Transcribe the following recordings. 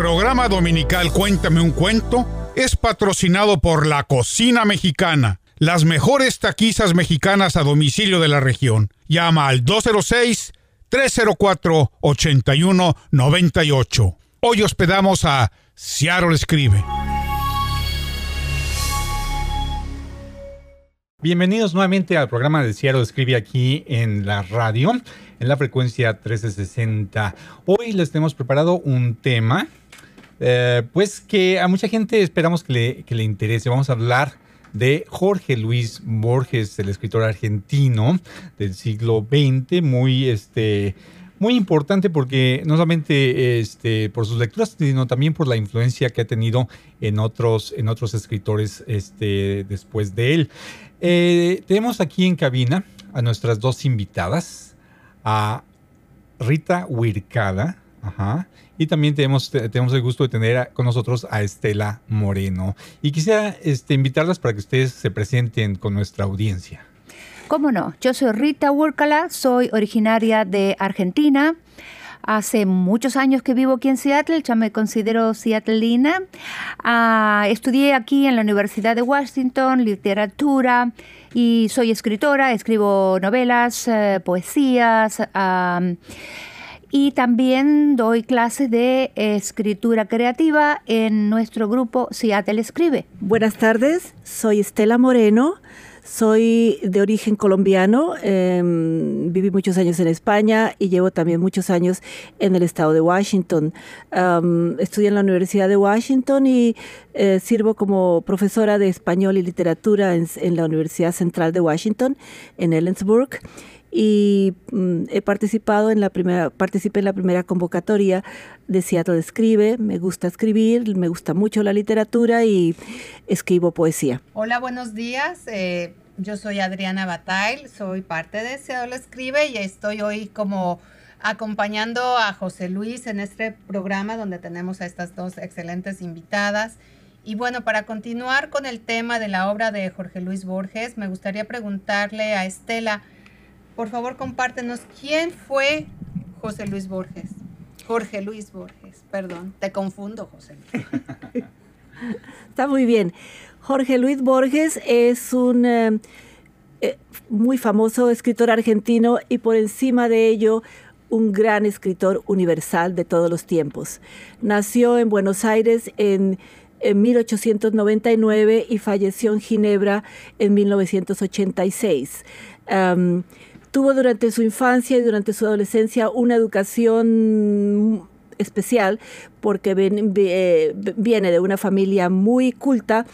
programa dominical Cuéntame un cuento es patrocinado por La Cocina Mexicana, las mejores taquizas mexicanas a domicilio de la región. Llama al 206-304-8198. Hoy hospedamos a Seattle Escribe. Bienvenidos nuevamente al programa de Seattle Escribe aquí en la radio, en la frecuencia 1360. Hoy les tenemos preparado un tema, eh, pues que a mucha gente esperamos que le, interese. Vamos a hablar de Jorge Luis Borges, el escritor argentino del siglo XX, muy este muy importante porque no solamente este, por sus lecturas, sino también por la influencia que ha tenido en otros, en otros escritores este, después de él. Eh, tenemos aquí en cabina a nuestras dos invitadas, a Rita Huircada, y también tenemos, tenemos el gusto de tener con nosotros a Estela Moreno. Y quisiera este, invitarlas para que ustedes se presenten con nuestra audiencia. ¿Cómo no? Yo soy Rita Huircala, soy originaria de Argentina. Hace muchos años que vivo aquí en Seattle, ya me considero seattleina. Ah, estudié aquí en la Universidad de Washington literatura y soy escritora, escribo novelas, eh, poesías. Y también doy clases de escritura creativa en nuestro grupo Seattle Escribe. Buenas tardes, soy Estela Moreno. Soy de origen colombiano, em, viví muchos años en España y llevo también muchos años en el estado de Washington. estudié en la Universidad de Washington y eh, sirvo como profesora de español y literatura en, la Universidad Central de Washington, en Ellensburg y mm, he participado en la primera participé en la primera convocatoria de Seattle Escribe, me gusta escribir, me gusta mucho la literatura y escribo poesía. Hola, buenos días. Eh, yo soy Adriana Batail, soy parte de Seattle Escribe y estoy hoy como acompañando a José Luis en este programa donde tenemos a estas dos excelentes invitadas. Y bueno, para continuar con el tema de la obra de Jorge Luis Borges, me gustaría preguntarle a Estela, por favor, compártenos quién fue José Luis Borges. Jorge Luis Borges, perdón, te confundo, José Luis. Está muy bien. Jorge Luis Borges es un eh, eh, muy famoso escritor argentino y por encima de ello un gran escritor universal de todos los tiempos. Nació en Buenos Aires en, 1899 y falleció en Ginebra en 1986. Tuvo durante su infancia y durante su adolescencia una educación especial porque eh, viene de una familia muy culta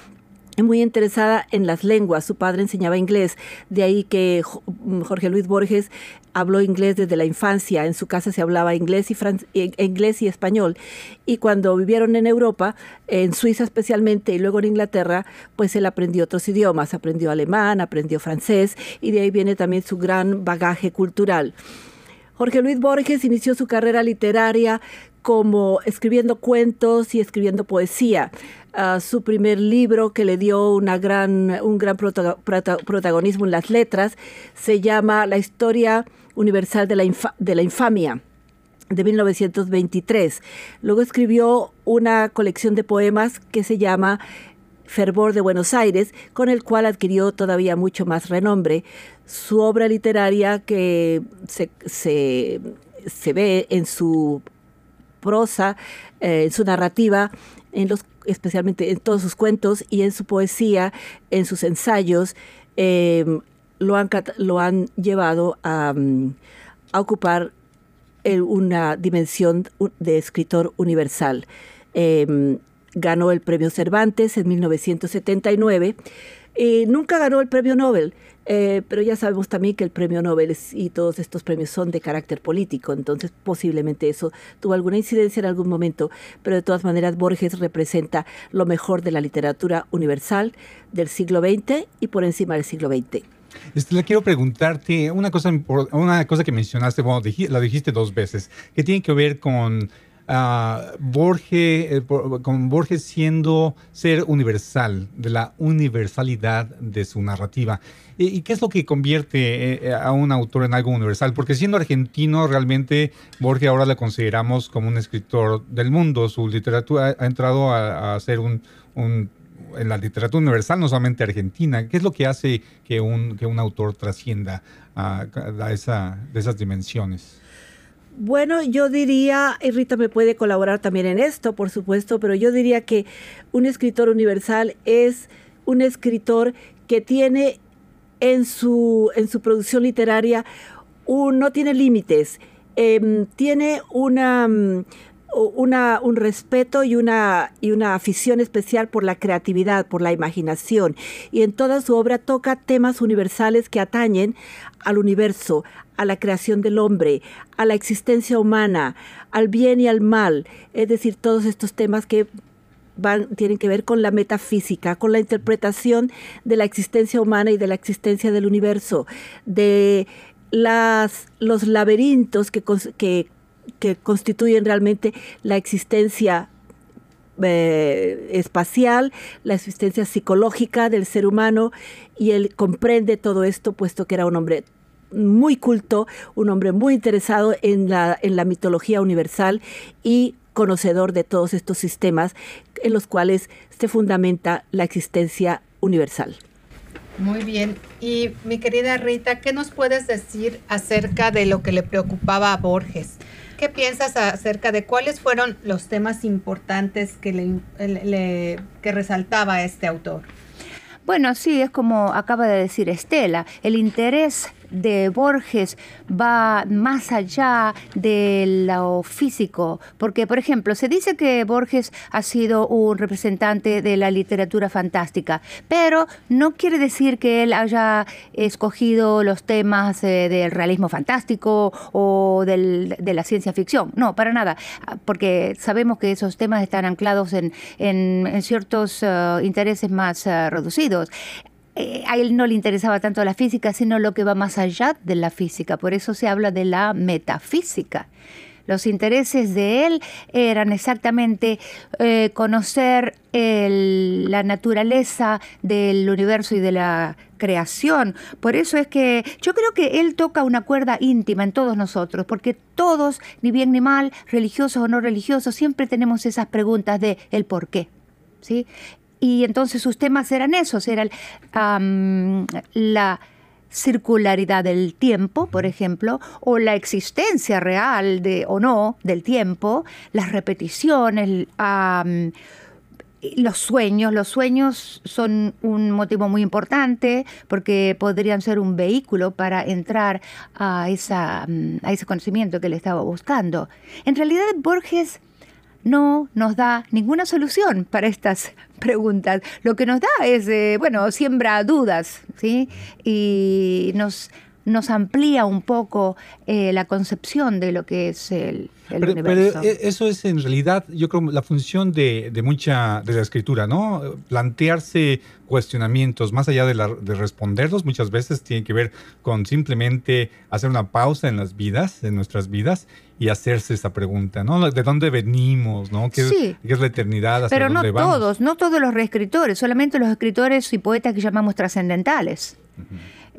muy interesada en las lenguas. Su padre enseñaba inglés, de ahí que Jorge Luis Borges habló inglés desde la infancia. En su casa se hablaba inglés y, e, inglés y español. Y cuando vivieron en Europa, en Suiza especialmente y luego en Inglaterra, pues él aprendió otros idiomas. Aprendió alemán, aprendió francés y de ahí viene también su gran bagaje cultural. Jorge Luis Borges inició su carrera literaria como escribiendo cuentos y escribiendo poesía. Ah, su primer libro que le dio una gran, un gran protagonismo en las letras se llama La historia universal de la, de la infamia de 1923. Luego escribió una colección de poemas que se llama Fervor de Buenos Aires, con el cual adquirió todavía mucho más renombre. Su obra literaria que se, se, se ve en su prosa, eh, en su narrativa, en los, especialmente en todos sus cuentos y en su poesía, en sus ensayos, em, lo, han, lo han llevado a, mm, ocupar una dimensión de escritor universal. Em, ganó el premio Cervantes en 1979. y nunca ganó el premio Nobel, eh, pero ya sabemos también que el premio Nobel y todos estos premios son de carácter político, entonces posiblemente eso tuvo alguna incidencia en algún momento, pero de todas maneras Borges representa lo mejor de la literatura universal del siglo XX y por encima del siglo XX. Este, le quiero preguntarte una cosa, una cosa que mencionaste, bueno, la dijiste dos veces, que tiene que ver con ah, Borges, eh, con Borges siendo ser universal, de la universalidad de su narrativa. ¿Y, qué es lo que convierte eh, a un autor en algo universal? Porque siendo argentino, realmente Borges ahora le consideramos como un escritor del mundo. Su literatura ha, entrado a, ser un, en la literatura universal, no solamente argentina. ¿Qué es lo que hace que un, que un autor trascienda a, esa, de esas dimensiones? Bueno, yo diría, y Rita me puede colaborar también en esto, por supuesto, pero yo diría que un escritor universal es un escritor que tiene en su, en su producción literaria no tiene límites, em, tiene una, mm, un respeto y una, y una afición especial por la creatividad, por la imaginación. Y en toda su obra toca temas universales que atañen al universo, a la creación del hombre, a la existencia humana, al bien y al mal. Es decir, todos estos temas que tienen que ver con la metafísica, con la interpretación de la existencia humana y de la existencia del universo, de las, los laberintos que, que, constituyen realmente la existencia eh, espacial, la existencia psicológica del ser humano, y él comprende todo esto, puesto que era un hombre muy culto, un hombre muy interesado en la, en la mitología universal y conocedor de todos estos sistemas en los cuales se fundamenta la existencia universal. Muy bien. Y mi querida Rita, ¿qué nos puedes decir acerca de lo que le preocupaba a Borges? ¿Qué piensas acerca de cuáles fueron los temas importantes que, le, que resaltaba este autor? Bueno, sí, es como acaba de decir Estela, el interés de Borges va más allá de lo físico, porque por ejemplo, se dice que Borges ha sido un representante de la literatura fantástica, pero no quiere decir que él haya escogido los temas eh, del realismo fantástico o de la ciencia ficción, no, para nada, porque sabemos que esos temas están anclados en, ciertos eh, intereses más eh, reducidos. Eh, a él no le interesaba tanto la física, sino lo que va más allá de la física. Por eso se habla de la metafísica. Los intereses de él eran exactamente eh, conocer la naturaleza del universo y de la creación. Por eso es que yo creo que él toca una cuerda íntima en todos nosotros, porque todos, ni bien ni mal, religiosos o no religiosos, siempre tenemos esas preguntas de el por qué. ¿sí? Y entonces sus temas eran esos, eran la circularidad del tiempo, por ejemplo, o la existencia real de o no del tiempo, las repeticiones, los sueños. Los sueños son un motivo muy importante porque podrían ser un vehículo para entrar a, esa, a ese conocimiento que le estaba buscando. En realidad, Borges no nos da ninguna solución para estas preguntas. Lo que nos da es, eh, bueno, siembra dudas, ¿sí? Y nos, nos amplía un poco eh, la concepción de lo que es el, pero, eh, eso es en realidad, yo creo, la función de, mucha de la escritura, ¿no? Plantearse cuestionamientos, más allá de, de, responderlos, muchas veces tiene que ver con simplemente hacer una pausa en las vidas, en nuestras vidas, y hacerse esa pregunta, ¿no? ¿De dónde venimos, no? ¿Qué, es la eternidad? Pero no todos, no todos los reescritores, solamente los escritores y poetas que llamamos trascendentales.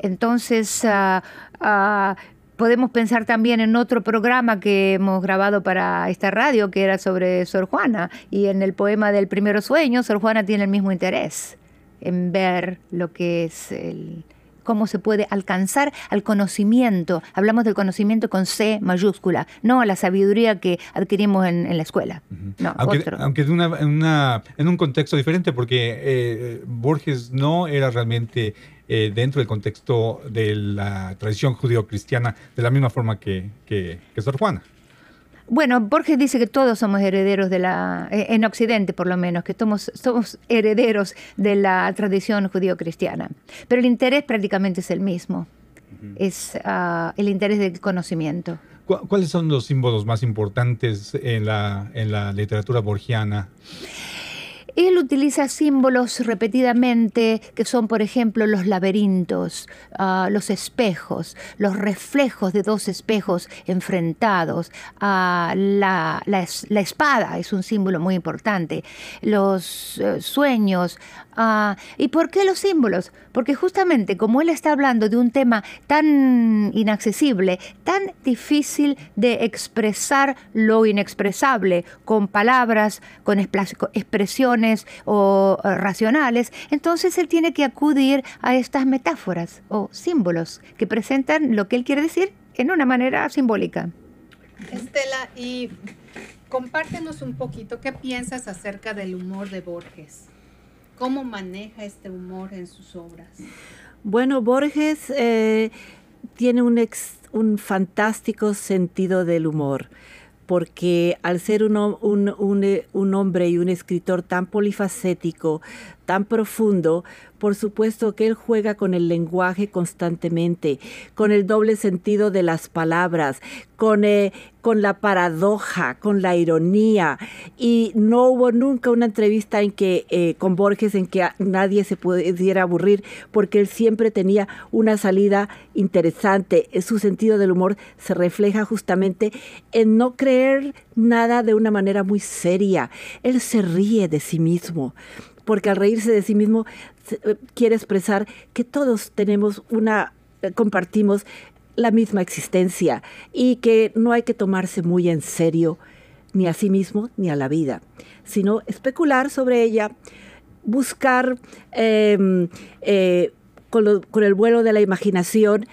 Entonces, uh, podemos pensar también en otro programa que hemos grabado para esta radio, que era sobre Sor Juana. Y en el poema del primero sueño, Sor Juana tiene el mismo interés en ver lo que es el cómo se puede alcanzar al conocimiento. Hablamos del conocimiento con C mayúscula, no la sabiduría que adquirimos en, la escuela. no, aunque, aunque de una, en un contexto diferente, porque eh, Borges no era realmente eh, dentro del contexto de la tradición judío-cristiana de la misma forma que, que, Sor Juana. Bueno, Borges dice que todos somos herederos de la, eh, en Occidente por lo menos, que somos, somos herederos de la tradición judío-cristiana. Pero el interés prácticamente es el mismo, es ah, el interés del conocimiento. ¿Cuáles son los símbolos más importantes en la, en la literatura borgiana? Él utiliza símbolos repetidamente que son, por ejemplo, los laberintos, ah, los espejos, los reflejos de dos espejos enfrentados. Ah, la, espada es un símbolo muy importante. Los eh, sueños. Ah, ¿Y por qué los símbolos? Porque justamente como él está hablando de un tema tan inaccesible, tan difícil de expresar lo inexpresable con palabras, con expresiones o eh, racionales, entonces él tiene que acudir a estas metáforas o símbolos que presentan lo que él quiere decir en una manera simbólica. Estela, y compártenos un poquito qué piensas acerca del humor de Borges. ¿Cómo maneja este humor en sus obras? Bueno, Borges eh, tiene un, un fantástico sentido del humor porque al ser un, un, hombre y un escritor tan polifacético, tan profundo, por supuesto que él juega con el lenguaje constantemente, con el doble sentido de las palabras, con, eh, con la paradoja, con la ironía. Y no hubo nunca una entrevista en que, eh, con Borges en que nadie se pudiera aburrir, porque él siempre tenía una salida interesante. Su sentido del humor se refleja justamente en no creer nada de una manera muy seria. Él se ríe de sí mismo porque al reírse de sí mismo eh, quiere expresar que todos tenemos una, eh, compartimos la misma existencia y que no hay que tomarse muy en serio ni a sí mismo ni a la vida, sino especular sobre ella, buscar em, eh, con, con, el vuelo de la imaginación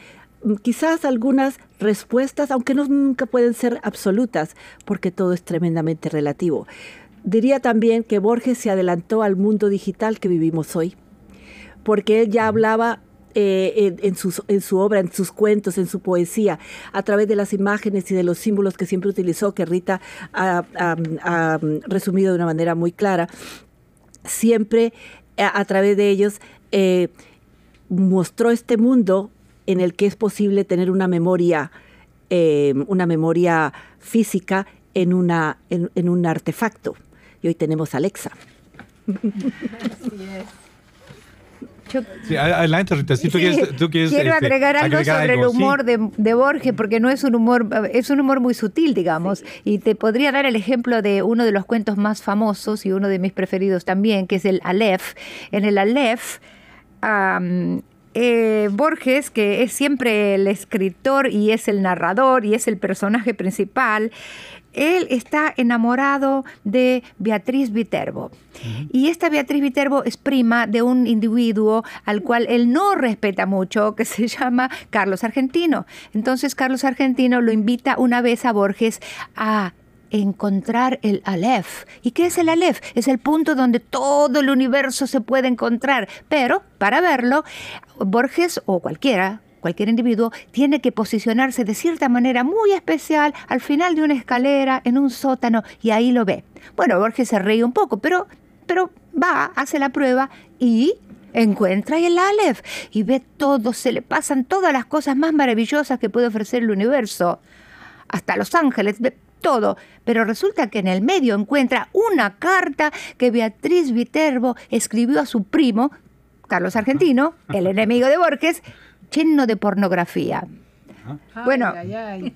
quizás algunas respuestas, aunque no nunca pueden ser absolutas, porque todo es tremendamente relativo. Diría también que Borges se adelantó al mundo digital que vivimos hoy, porque él ya hablaba eh, en, su obra, en sus cuentos, en su poesía, a través de las imágenes y de los símbolos que siempre utilizó, que Rita ha, resumido de una manera muy clara, siempre a, través de ellos eh, mostró este mundo en el que es posible tener una memoria, eh, una memoria física en, un artefacto y hoy tenemos Alexa. Así es. adelante, Rita. Si tú quieres, quiero este, agregar algo sobre el humor de, Borges, porque no es un humor, es un humor muy sutil, digamos. Y te podría dar el ejemplo de uno de los cuentos más famosos y uno de mis preferidos también, que es el Aleph. En el Aleph, eh, Borges, que es siempre el escritor y es el narrador y es el personaje principal, él está enamorado de Beatriz Viterbo. Y esta Beatriz Viterbo es prima de un individuo al cual él no respeta mucho, que se llama Carlos Argentino. Entonces Carlos Argentino lo invita una vez a Borges a encontrar el Aleph. ¿Y qué es el Aleph? Es el punto donde todo el universo se puede encontrar. Pero para verlo, Borges o cualquiera cualquier individuo tiene que posicionarse de cierta manera muy especial al final de una escalera, en un sótano, y ahí lo ve. Bueno, Borges se ríe un poco, pero, pero va, hace la prueba y encuentra el Aleph y ve todo, se le pasan todas las cosas más maravillosas que puede ofrecer el universo. Hasta Los Ángeles, ve todo. Pero resulta que en el medio encuentra una carta que Beatriz Viterbo escribió a su primo, Carlos Argentino, el enemigo de Borges, lleno de pornografía. Bueno,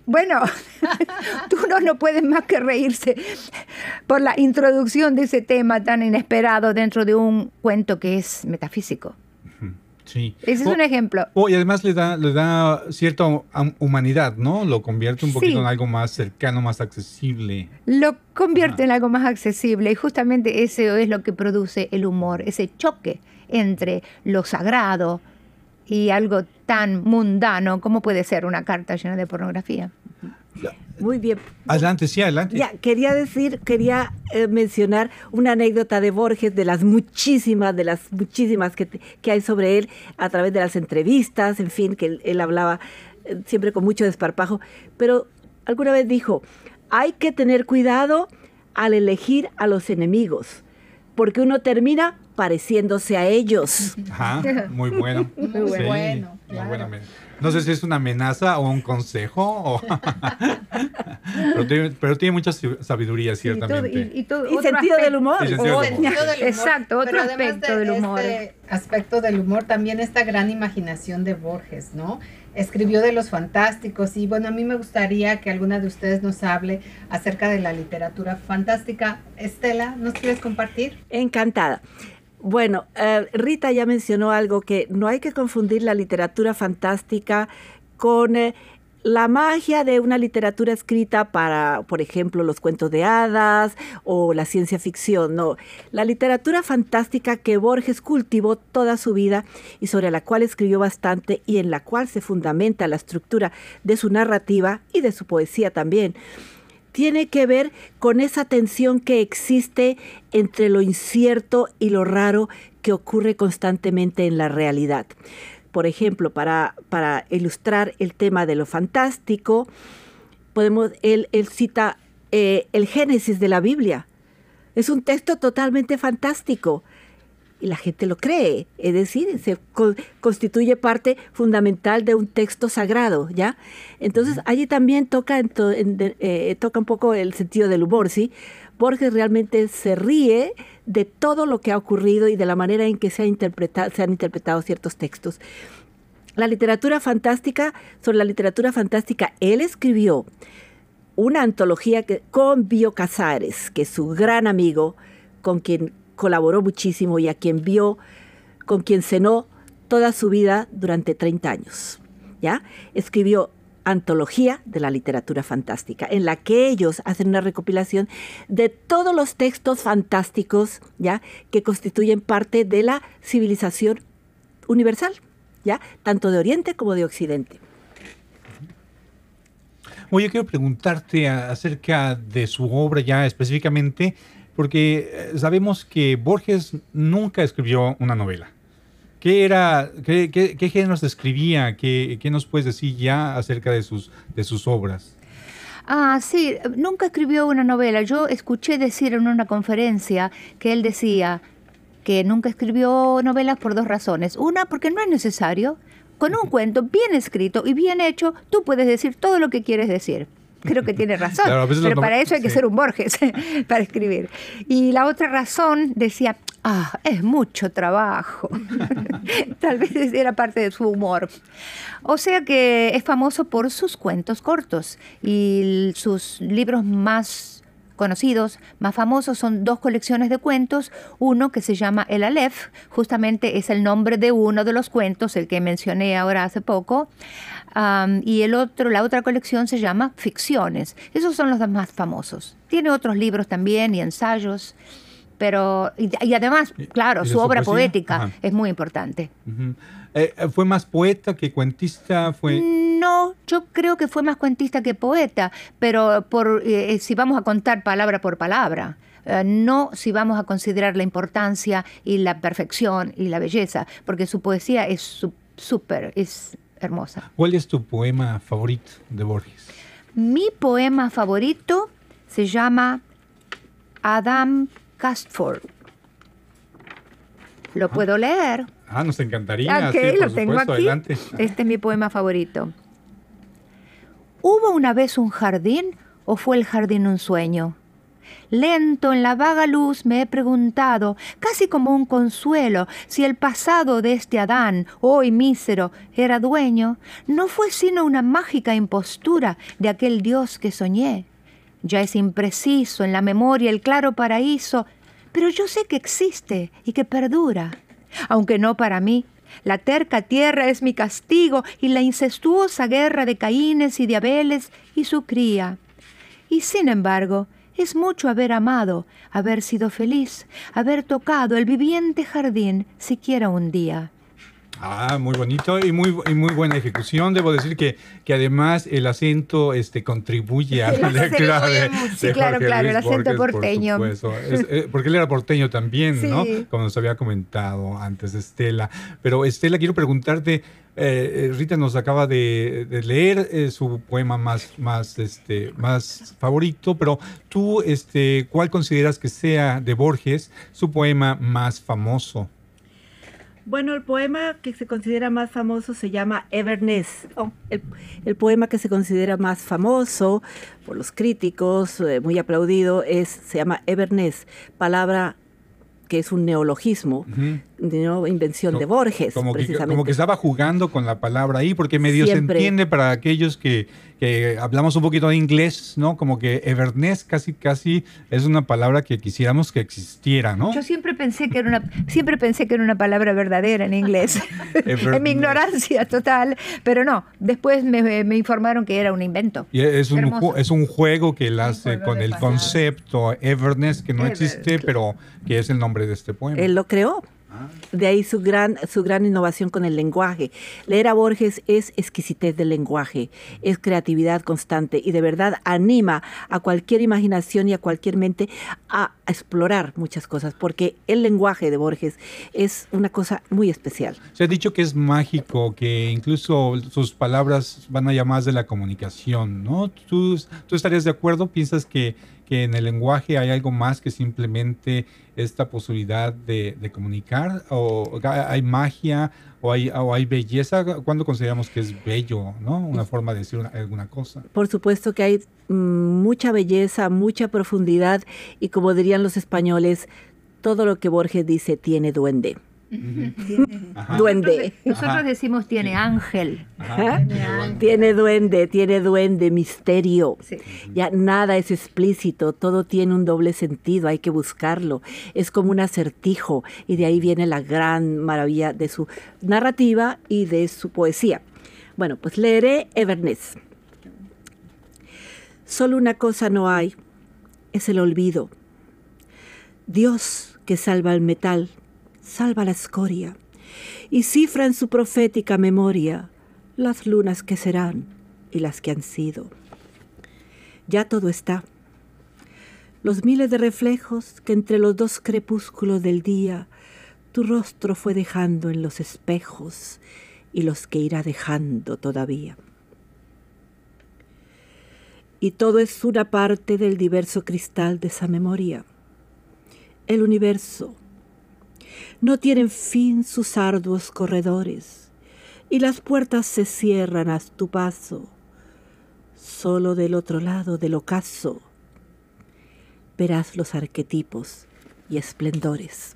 bueno, tú no, no puedes más que reírse por la introducción de ese tema tan inesperado dentro de un cuento que es metafísico. Sí. Ese es un ejemplo. y además le da, le da cierta humanidad, ¿no? Lo convierte un poquito en algo más cercano, más accesible. Lo convierte en algo más accesible y justamente eso es lo que produce el humor, ese choque entre lo sagrado, y algo tan mundano como puede ser una carta llena de pornografía. Muy bien. Adelante, sí, adelante. Ya, quería decir, quería eh, mencionar una anécdota de Borges, de las muchísimas, de las muchísimas que, que, hay sobre él a través de las entrevistas, en fin, que él, hablaba eh, siempre con mucho desparpajo, pero alguna vez dijo, hay que tener cuidado al elegir a los enemigos, porque uno termina pareciéndose a ellos. Ajá, muy bueno. Muy Sí, bueno, muy claro. buena No sé si es una amenaza o un consejo, o- pero, tiene, pero tiene mucha sabiduría, todo- ciertamente. y, y todo- Y sentido del humor. Y sentido El del humor. Exacto, otro Pero aspecto de del humor. Este aspecto del humor, también esta gran imaginación de Borges, ¿no? Escribió de los fantásticos y bueno, a mí me gustaría que alguna de ustedes nos hable acerca de la literatura fantástica. Estela, ¿nos quieres compartir? Encantada. Bueno, eh, Rita ya mencionó algo que no hay que confundir la literatura fantástica con eh, la magia de una literatura escrita para, por ejemplo, los cuentos de hadas o la ciencia ficción. No, la literatura fantástica que Borges cultivó toda su vida y sobre la cual escribió bastante y en la cual se fundamenta la estructura de su narrativa y de su poesía también tiene que ver con esa tensión que existe entre lo incierto y lo raro que ocurre constantemente en la realidad. Por ejemplo, para, para ilustrar el tema de lo fantástico, podemos, él, él cita eh, el Génesis de la Biblia. Es un texto totalmente fantástico y la gente lo cree, es decir, se co- constituye parte fundamental de un texto sagrado, ¿ya? Entonces allí también toca, en to- en de- eh, toca un poco el sentido del humor, ¿sí? Borges realmente se ríe de todo lo que ha ocurrido y de la manera en que se, ha se han interpretado ciertos textos. La literatura fantástica, sobre la literatura fantástica, él escribió una antología que, con Bio Casares, que es su gran amigo, con quien colaboró muchísimo y a quien vio, con quien cenó toda su vida durante 30 años. ¿ya? Escribió Antología de la Literatura Fantástica, en la que ellos hacen una recopilación de todos los textos fantásticos ¿ya? que constituyen parte de la civilización universal, ¿ya? tanto de Oriente como de Occidente. Oye, quiero preguntarte acerca de su obra ya específicamente, porque eh, sabemos que Borges nunca escribió una novela. ¿Qué era, qué, qué- qué géneros escribía? ¿Qué, qué nos puedes decir ya acerca de sus, de sus obras? Ah, sí, nunca escribió una novela. Yo escuché decir en una conferencia que él decía que nunca escribió novelas por dos razones. Una, porque no es necesario. Con un cuento bien escrito y bien hecho, tú puedes decir todo lo que quieres decir. Creo que tiene razón. Claro, pero para eso hay que sí. ser un Borges para escribir. Y la otra razón decía, ah, es mucho trabajo. Tal vez era parte de su humor. O sea que es famoso por sus cuentos cortos y sus libros más conocidos, más famosos, son dos colecciones de cuentos. Uno que se llama El Aleph, justamente es el nombre de uno de los cuentos, el que mencioné ahora hace poco. Y el otro, la otra colección se llama Ficciones. Esos son los más famosos. Tiene otros libros también y ensayos, pero y, y además, ¿Y- claro, y su obra poesía? poética Ajá. es muy importante. Eh, ¿Fue más poeta que cuentista? ¿Fue... No, yo creo que fue más cuentista que poeta, pero por, eh, si vamos a contar palabra por palabra, eh, no si vamos a considerar la importancia y la perfección y la belleza, porque su poesía es súper, es hermosa. ¿Cuál es tu poema favorito de Borges? Mi poema favorito se llama Adam Castford. Lo puedo leer. Ah, nos encantaría. Ok, sí, por lo tengo aquí. adelante. Este es mi poema favorito. ¿Hubo una vez un jardín o fue el jardín un sueño? Lento en la vaga luz me he preguntado, casi como un consuelo, si el pasado de este Adán, hoy mísero, era dueño, no fue sino una mágica impostura de aquel Dios que soñé. Ya es impreciso en la memoria el claro paraíso, pero yo sé que existe y que perdura, aunque no para mí. La terca tierra es mi castigo y la incestuosa guerra de Caínes y de Abeles y su cría. Y sin embargo, es mucho haber amado, haber sido feliz, haber tocado el viviente jardín siquiera un día. Ah, muy bonito y muy, y muy buena ejecución. Debo decir que, que además el acento este, contribuye a la lectura de, Sí, claro, claro, el acento porteño. Eh, porque él era porteño también, ¿no? Como nos había comentado antes Estela. Pero Estela, quiero preguntarte, eh, Rita nos acaba de, leer eh, su poema más, más, este, más favorito, pero tú, este, ¿cuál consideras que sea de Borges su poema más famoso? Bueno, el poema que se considera más famoso se llama Everness. Oh, el, poema que se considera más famoso por los críticos, eh, muy aplaudido, es, se llama Everness, palabra que es un neologismo, de invención de Borges. Como que, como que estaba jugando con la palabra ahí, porque medio se entiende para aquellos que, que, hablamos un poquito de inglés, ¿no? Como que Everness casi, casi es una palabra que quisiéramos que existiera, ¿no? Yo siempre pensé que era una, siempre pensé que era una palabra verdadera en inglés, en mi ignorancia total, pero no, después me, me, informaron que era un invento. Y es, un, es un juego que él hace con el concepto Everness, que no existe, pero que es el nombre de este poema. Él lo creó. De ahí su gran, su gran innovación con el lenguaje. Leer a Borges es exquisitez del lenguaje, es creatividad constante y de verdad anima a cualquier imaginación y a cualquier mente a explorar muchas cosas, porque el lenguaje de Borges es una cosa muy especial. Se ha dicho que es mágico, que incluso sus palabras van a llamar de la comunicación, ¿no? ¿Tú, tú estarías de acuerdo? ¿Piensas que que en el lenguaje hay algo más que simplemente esta posibilidad de, comunicar? ¿O hay magia o hay, hay belleza? ¿Cuándo consideramos que es bello, ¿no? Una forma de decir alguna cosa. Por supuesto que hay mm, mucha belleza, mucha profundidad y como dirían los españoles, todo lo que Borges dice tiene duende. Duende. Nosotros decimos tiene ángel. Tiene duende, tiene duende, misterio. Ya nada es explícito, todo tiene un doble sentido, hay que buscarlo. Es como un acertijo y de ahí viene la gran maravilla de su narrativa y de su poesía. Bueno, pues leeré Everness. Solo una cosa no hay, es el olvido. Dios que salva el metal salva la escoria y cifra en su profética memoria las lunas que serán y las que han sido. Ya todo está. Los miles de reflejos que entre los dos crepúsculos del día tu rostro fue dejando en los espejos y los que irá dejando todavía. Y todo es una parte del diverso cristal de esa memoria. El universo, no tienen fin sus arduos corredores, y las puertas se cierran a tu paso. Solo del otro lado del ocaso verás los arquetipos y esplendores.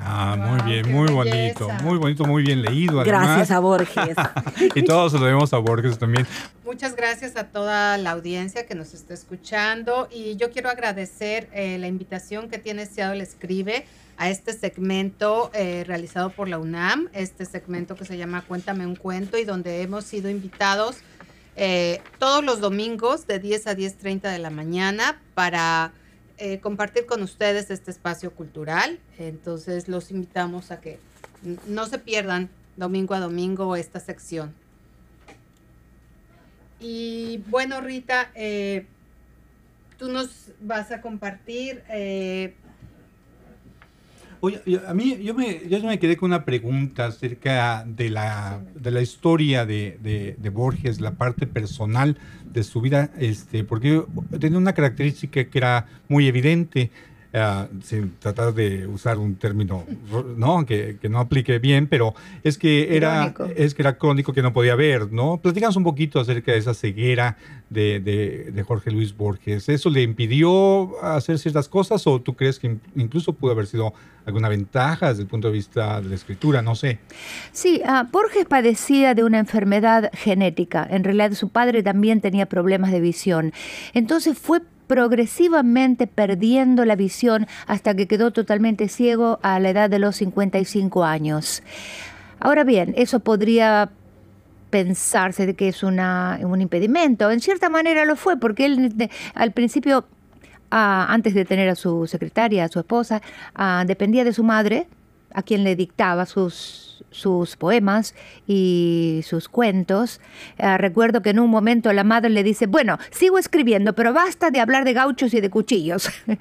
Ah, muy bien, muy bonito, muy bonito, muy bien leído. Gracias a Borges. y todos lo debemos a Borges también. Muchas gracias a toda la audiencia que nos está escuchando y yo quiero agradecer eh, la invitación que tiene Seattle Escribe a este segmento eh, realizado por la UNAM, este segmento que se llama Cuéntame un cuento y donde hemos sido invitados eh, todos los domingos de 10 a 10.30 de la mañana para eh, compartir con ustedes este espacio cultural. Entonces los invitamos a que no se pierdan domingo a domingo esta sección. Y bueno, Rita, tú nos vas a compartir Oye, a mí yo me, yo me quedé con una pregunta acerca de la, de la historia de, de, Borges, la parte personal de su vida, este, porque tenía una característica que era muy evidente. Ah, sin tratar de usar un término ¿no? Que, que, no aplique bien, pero es que era es que era crónico que no podía ver, ¿no? Platícanos un poquito acerca de esa ceguera de, de, Jorge Luis Borges. ¿Eso le impidió hacer ciertas cosas o tú crees que incluso pudo haber sido alguna ventaja desde el punto de vista de la escritura? No sé. Sí, uh, Borges padecía de una enfermedad genética. En realidad su padre también tenía problemas de visión. Entonces fue progresivamente perdiendo la visión hasta que quedó totalmente ciego a la edad de los 55 años. Ahora bien, eso podría pensarse de que es una, un impedimento. En cierta manera lo fue, porque él al principio, ah, antes de tener a su secretaria, a su esposa, ah, dependía de su madre, a quien le dictaba sus sus poemas y sus cuentos. Eh, recuerdo que en un momento la madre le dice, bueno, sigo escribiendo, pero basta de hablar de gauchos y de cuchillos.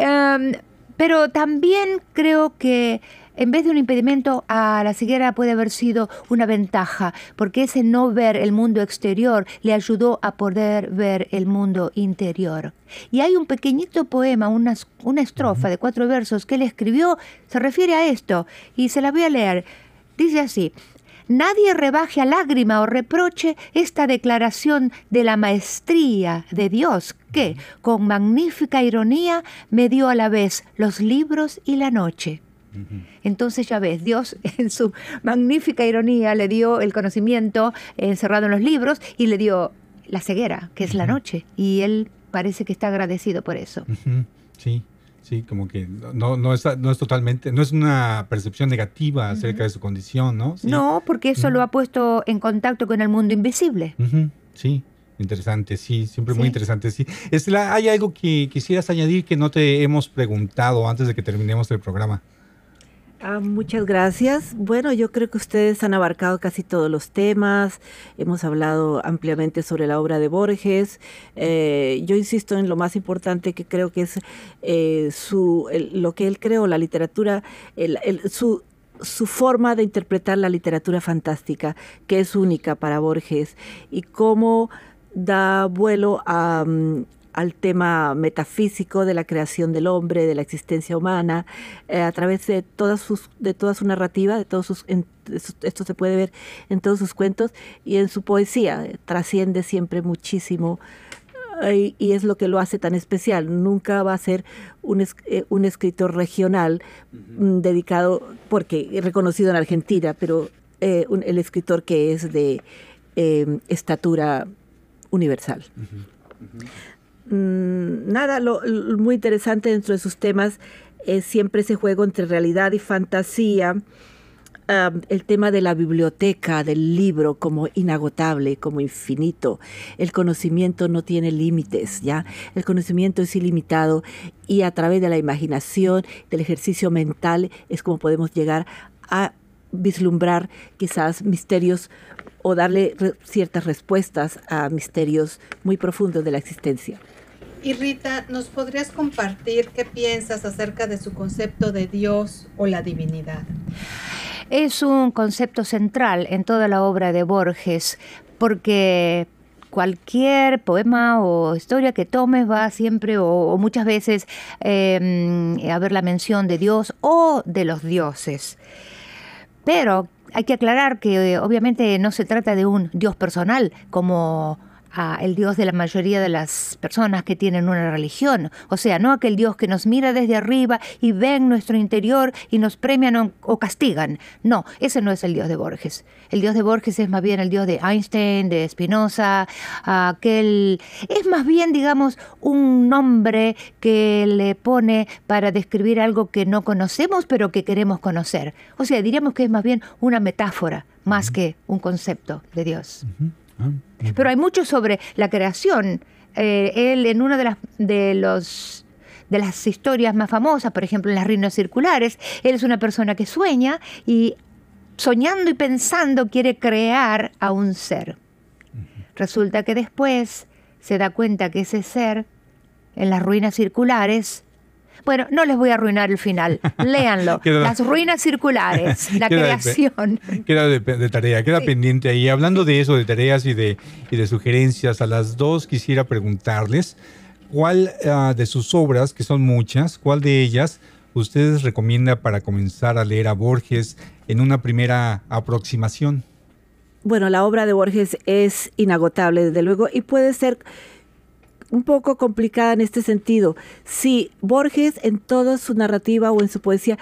Em, pero también creo que en vez de un impedimento, a la ceguera puede haber sido una ventaja, porque ese no ver el mundo exterior le ayudó a poder ver el mundo interior. Y hay un pequeñito poema, una, una estrofa de cuatro versos que él escribió, se refiere a esto, y se la voy a leer. Dice así, Nadie rebaje a lágrima o reproche esta declaración de la maestría de Dios que, con magnífica ironía, me dio a la vez los libros y la noche. Entonces ya ves, Dios en su magnífica ironía le dio el conocimiento encerrado en los libros y le dio la ceguera, que es la noche. Y él parece que está agradecido por eso. Sí, sí, como que no, no, es, no es totalmente, no es una percepción negativa acerca de su condición, ¿no? No, porque eso lo ha puesto en contacto con el mundo invisible. Sí. Interesante, sí, siempre muy interesante, sí. ¿Hay algo que quisieras añadir que no te hemos preguntado antes de que terminemos el programa? Ah, muchas gracias. Bueno, yo creo que ustedes han abarcado casi todos los temas. Hemos hablado ampliamente sobre la obra de Borges. Eh, yo insisto en lo más importante que creo que es eh, su, lo que él creó, la literatura, su, su forma de interpretar la literatura fantástica, que es única para Borges, y cómo da vuelo a, mm, al tema metafísico de la creación del hombre, de la existencia humana, eh, a través de, todas sus, de toda su narrativa, de todos sus, esto se puede ver en todos sus cuentos y en su poesía, trasciende siempre muchísimo y, es lo que lo hace tan especial. Nunca va a ser un, eh, un escritor regional mm, dedicado, porque reconocido en Argentina, pero eh, el escritor que es de estatura universal. Mm, nada, lo, muy interesante dentro de sus temas es siempre ese juego entre realidad y fantasía. el tema de la biblioteca, del libro como inagotable, como infinito. El conocimiento no tiene límites, ¿ya? El conocimiento es ilimitado y a través de la imaginación, del ejercicio mental, es como podemos llegar a vislumbrar quizás misterios o darle ciertas respuestas a misterios muy profundos de la existencia. Y Rita, ¿nos podrías compartir qué piensas acerca de su concepto de Dios o la divinidad? Es un concepto central en toda la obra de Borges, porque cualquier poema o historia que tomes va siempre o, muchas veces em, a ver la mención de Dios o de los dioses. Pero hay que aclarar que obviamente no se trata de un Dios personal como el Dios de la mayoría de las personas que tienen una religión. O sea, no aquel Dios que nos mira desde arriba y ve en nuestro interior y nos premian o, castigan. No, ese no es el Dios de Borges. El Dios de Borges es más bien el Dios de Einstein, de Spinoza, aquel... Es más bien, digamos, un nombre que le pone para describir algo que no conocemos, pero que queremos conocer. O sea, diríamos que es más bien una metáfora más que un concepto de Dios. Ah, Pero hay mucho sobre la creación. Eh, él en una de las, de, los, de las historias más famosas, por ejemplo en las reinas circulares, él es una persona que sueña y soñando y pensando quiere crear a un ser. Resulta que después se da cuenta que ese ser en las ruinas circulares bueno, no les voy a arruinar el final. Léanlo. Las ruinas circulares, la creación. queda de, tarea, queda pendiente ahí. Hablando de eso, de tareas y de, de sugerencias, a las dos quisiera preguntarles cuál ah, de sus obras, que son muchas, cuál de ellas ustedes recomienda para comenzar a leer a Borges en una primera aproximación. Bueno, la obra de Borges es inagotable, desde luego, y puede ser un poco complicada en este sentido. Si Borges en toda su narrativa o en su poesía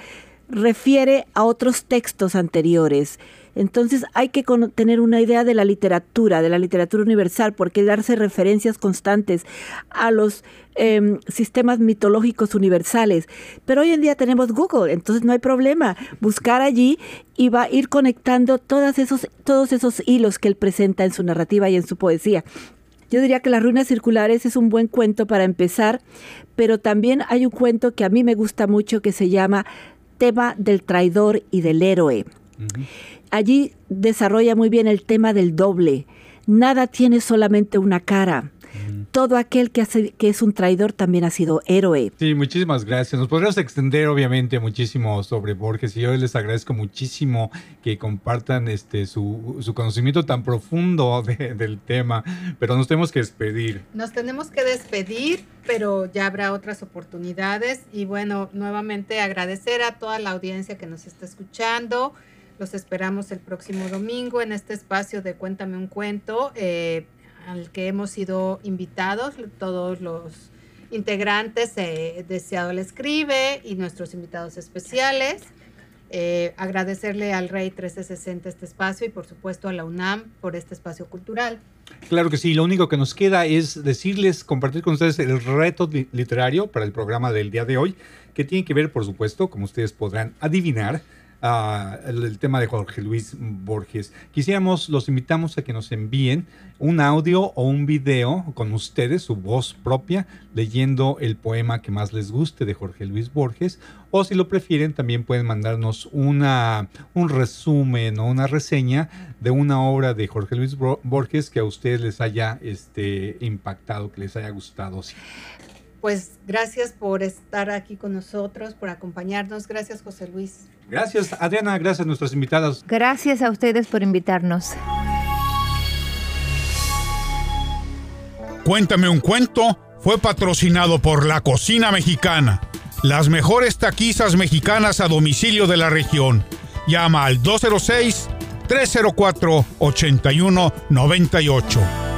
refiere a otros textos anteriores. Entonces hay que tener una idea de la literatura, de la literatura universal, porque darse referencias constantes a los em, sistemas mitológicos universales. Pero hoy en día tenemos Google, entonces no hay problema. Buscar allí y va a ir conectando todos esos, todos esos hilos que él presenta en su narrativa y en su poesía. Yo diría que Las Ruinas Circulares es un buen cuento para empezar, pero también hay un cuento que a mí me gusta mucho que se llama Tema del traidor y del héroe. Allí desarrolla muy bien el tema del doble. Nada tiene solamente una cara todo aquel que, hace, que es un traidor también ha sido héroe. Sí, muchísimas gracias. Nos podríamos extender obviamente muchísimo sobre Borges y yo les agradezco muchísimo que compartan este su, su conocimiento tan profundo del tema, pero nos tenemos que despedir. Nos tenemos que despedir, pero ya habrá otras oportunidades y bueno, nuevamente agradecer a toda la audiencia que nos está escuchando. Los esperamos el próximo domingo en este espacio de Cuéntame un cuento. Eh, al que hemos sido invitados, todos los integrantes de Seattle Escribe y nuestros invitados especiales. Eh, agradecerle al Rey 1360 este espacio y por supuesto a la UNAM por este espacio cultural. Claro que sí, lo único que nos queda es decirles, compartir con ustedes el reto literario para el programa del día de hoy, que tiene que ver, por supuesto, como ustedes podrán adivinar, el, tema de Jorge Luis Borges. Quisiéramos, los invitamos a que nos envíen un audio o un video con ustedes, su voz propia, leyendo el poema que más les guste de Jorge Luis Borges. O si lo prefieren, también pueden mandarnos una, un resumen o una reseña de una obra de Jorge Luis Borges que a ustedes les haya este, impactado, que les haya gustado pues gracias por estar aquí con nosotros, por acompañarnos. Gracias, José Luis. Gracias, Adriana. Gracias a nuestros invitados. Gracias a ustedes por invitarnos. Cuéntame un cuento fue patrocinado por La Cocina Mexicana, las mejores taquizas mexicanas a domicilio de la región. Llama al 206 304 8198.